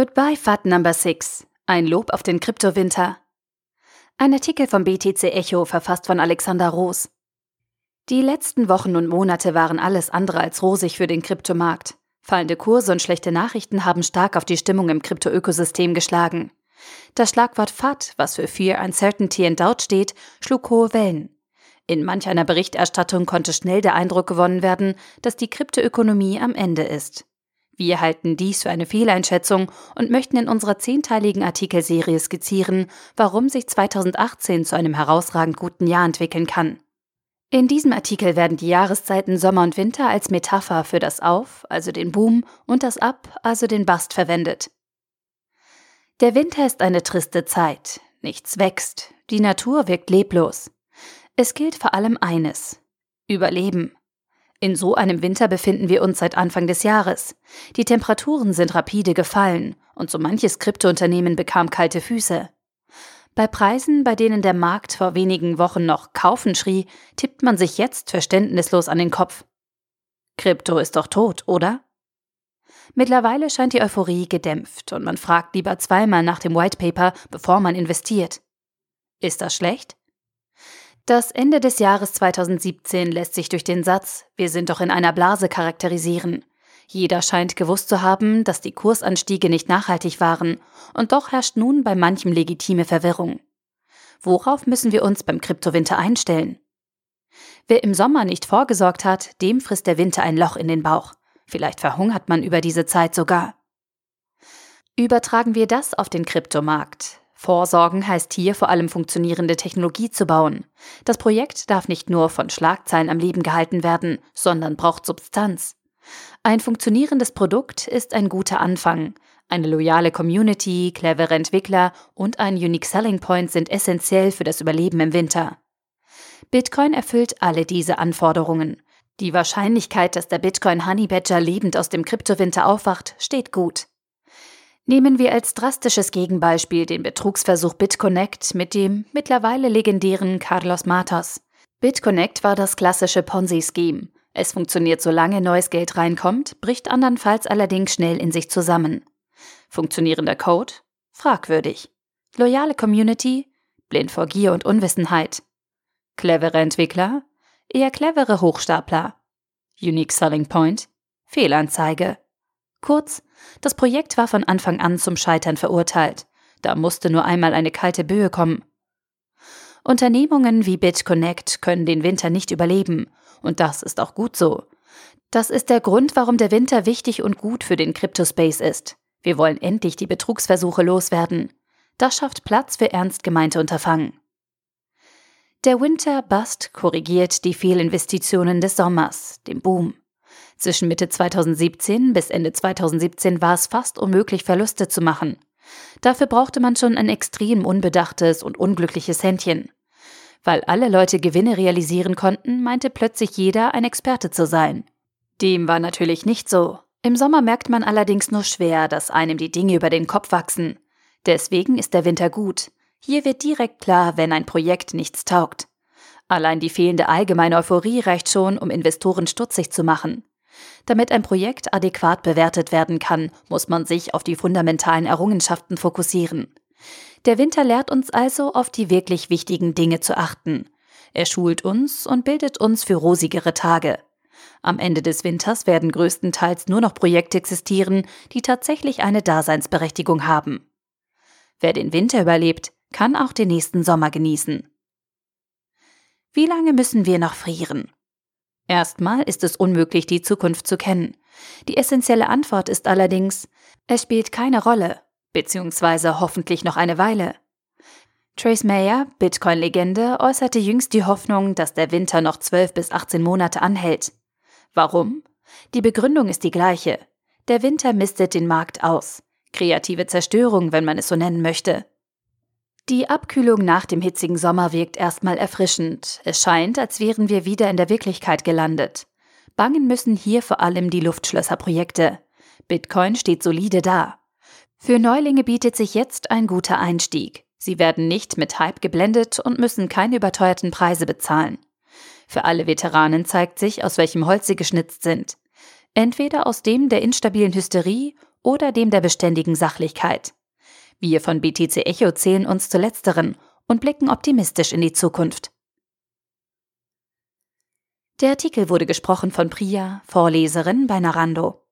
Goodbye FAT Number 6. Ein Lob auf den Kryptowinter. Ein Artikel vom BTC Echo verfasst von Alexander Roos. Die letzten Wochen und Monate waren alles andere als rosig für den Kryptomarkt. Fallende Kurse und schlechte Nachrichten haben stark auf die Stimmung im Kryptoökosystem geschlagen. Das Schlagwort FAT, was für Fear, Uncertainty and Doubt steht, schlug hohe Wellen. In manch einer Berichterstattung konnte schnell der Eindruck gewonnen werden, dass die Kryptoökonomie am Ende ist. Wir halten dies für eine Fehleinschätzung und möchten in unserer zehnteiligen Artikelserie skizzieren, warum sich 2018 zu einem herausragend guten Jahr entwickeln kann. In diesem Artikel werden die Jahreszeiten Sommer und Winter als Metapher für das Auf, also den Boom, und das Ab, also den Bast verwendet. Der Winter ist eine triste Zeit. Nichts wächst. Die Natur wirkt leblos. Es gilt vor allem eines. Überleben. In so einem Winter befinden wir uns seit Anfang des Jahres. Die Temperaturen sind rapide gefallen und so manches Kryptounternehmen bekam kalte Füße. Bei Preisen, bei denen der Markt vor wenigen Wochen noch kaufen schrie, tippt man sich jetzt verständnislos an den Kopf. Krypto ist doch tot, oder? Mittlerweile scheint die Euphorie gedämpft und man fragt lieber zweimal nach dem White Paper, bevor man investiert. Ist das schlecht? Das Ende des Jahres 2017 lässt sich durch den Satz Wir sind doch in einer Blase charakterisieren. Jeder scheint gewusst zu haben, dass die Kursanstiege nicht nachhaltig waren, und doch herrscht nun bei manchem legitime Verwirrung. Worauf müssen wir uns beim Kryptowinter einstellen? Wer im Sommer nicht vorgesorgt hat, dem frisst der Winter ein Loch in den Bauch. Vielleicht verhungert man über diese Zeit sogar. Übertragen wir das auf den Kryptomarkt. Vorsorgen heißt hier vor allem funktionierende Technologie zu bauen. Das Projekt darf nicht nur von Schlagzeilen am Leben gehalten werden, sondern braucht Substanz. Ein funktionierendes Produkt ist ein guter Anfang. Eine loyale Community, clevere Entwickler und ein Unique Selling Point sind essentiell für das Überleben im Winter. Bitcoin erfüllt alle diese Anforderungen. Die Wahrscheinlichkeit, dass der Bitcoin Honey Badger lebend aus dem Kryptowinter aufwacht, steht gut. Nehmen wir als drastisches Gegenbeispiel den Betrugsversuch BitConnect mit dem mittlerweile legendären Carlos Matos. BitConnect war das klassische Ponzi-Scheme. Es funktioniert, solange neues Geld reinkommt, bricht andernfalls allerdings schnell in sich zusammen. Funktionierender Code? Fragwürdig. Loyale Community? Blind vor Gier und Unwissenheit. Clevere Entwickler? Eher clevere Hochstapler. Unique Selling Point? Fehlanzeige. Kurz, das Projekt war von Anfang an zum Scheitern verurteilt. Da musste nur einmal eine kalte Böe kommen. Unternehmungen wie BitConnect können den Winter nicht überleben. Und das ist auch gut so. Das ist der Grund, warum der Winter wichtig und gut für den Cryptospace ist. Wir wollen endlich die Betrugsversuche loswerden. Das schafft Platz für ernst gemeinte Unterfangen. Der Winter Bust korrigiert die Fehlinvestitionen des Sommers, dem Boom. Zwischen Mitte 2017 bis Ende 2017 war es fast unmöglich, Verluste zu machen. Dafür brauchte man schon ein extrem unbedachtes und unglückliches Händchen. Weil alle Leute Gewinne realisieren konnten, meinte plötzlich jeder, ein Experte zu sein. Dem war natürlich nicht so. Im Sommer merkt man allerdings nur schwer, dass einem die Dinge über den Kopf wachsen. Deswegen ist der Winter gut. Hier wird direkt klar, wenn ein Projekt nichts taugt. Allein die fehlende allgemeine Euphorie reicht schon, um Investoren stutzig zu machen. Damit ein Projekt adäquat bewertet werden kann, muss man sich auf die fundamentalen Errungenschaften fokussieren. Der Winter lehrt uns also, auf die wirklich wichtigen Dinge zu achten. Er schult uns und bildet uns für rosigere Tage. Am Ende des Winters werden größtenteils nur noch Projekte existieren, die tatsächlich eine Daseinsberechtigung haben. Wer den Winter überlebt, kann auch den nächsten Sommer genießen. Wie lange müssen wir noch frieren? Erstmal ist es unmöglich, die Zukunft zu kennen. Die essentielle Antwort ist allerdings, es spielt keine Rolle, beziehungsweise hoffentlich noch eine Weile. Trace Mayer, Bitcoin-Legende, äußerte jüngst die Hoffnung, dass der Winter noch 12 bis 18 Monate anhält. Warum? Die Begründung ist die gleiche. Der Winter mistet den Markt aus. Kreative Zerstörung, wenn man es so nennen möchte. Die Abkühlung nach dem hitzigen Sommer wirkt erstmal erfrischend. Es scheint, als wären wir wieder in der Wirklichkeit gelandet. Bangen müssen hier vor allem die Luftschlösserprojekte. Bitcoin steht solide da. Für Neulinge bietet sich jetzt ein guter Einstieg. Sie werden nicht mit Hype geblendet und müssen keine überteuerten Preise bezahlen. Für alle Veteranen zeigt sich, aus welchem Holz sie geschnitzt sind. Entweder aus dem der instabilen Hysterie oder dem der beständigen Sachlichkeit. Wir von BTC Echo zählen uns zu letzteren und blicken optimistisch in die Zukunft. Der Artikel wurde gesprochen von Priya, Vorleserin bei Narando.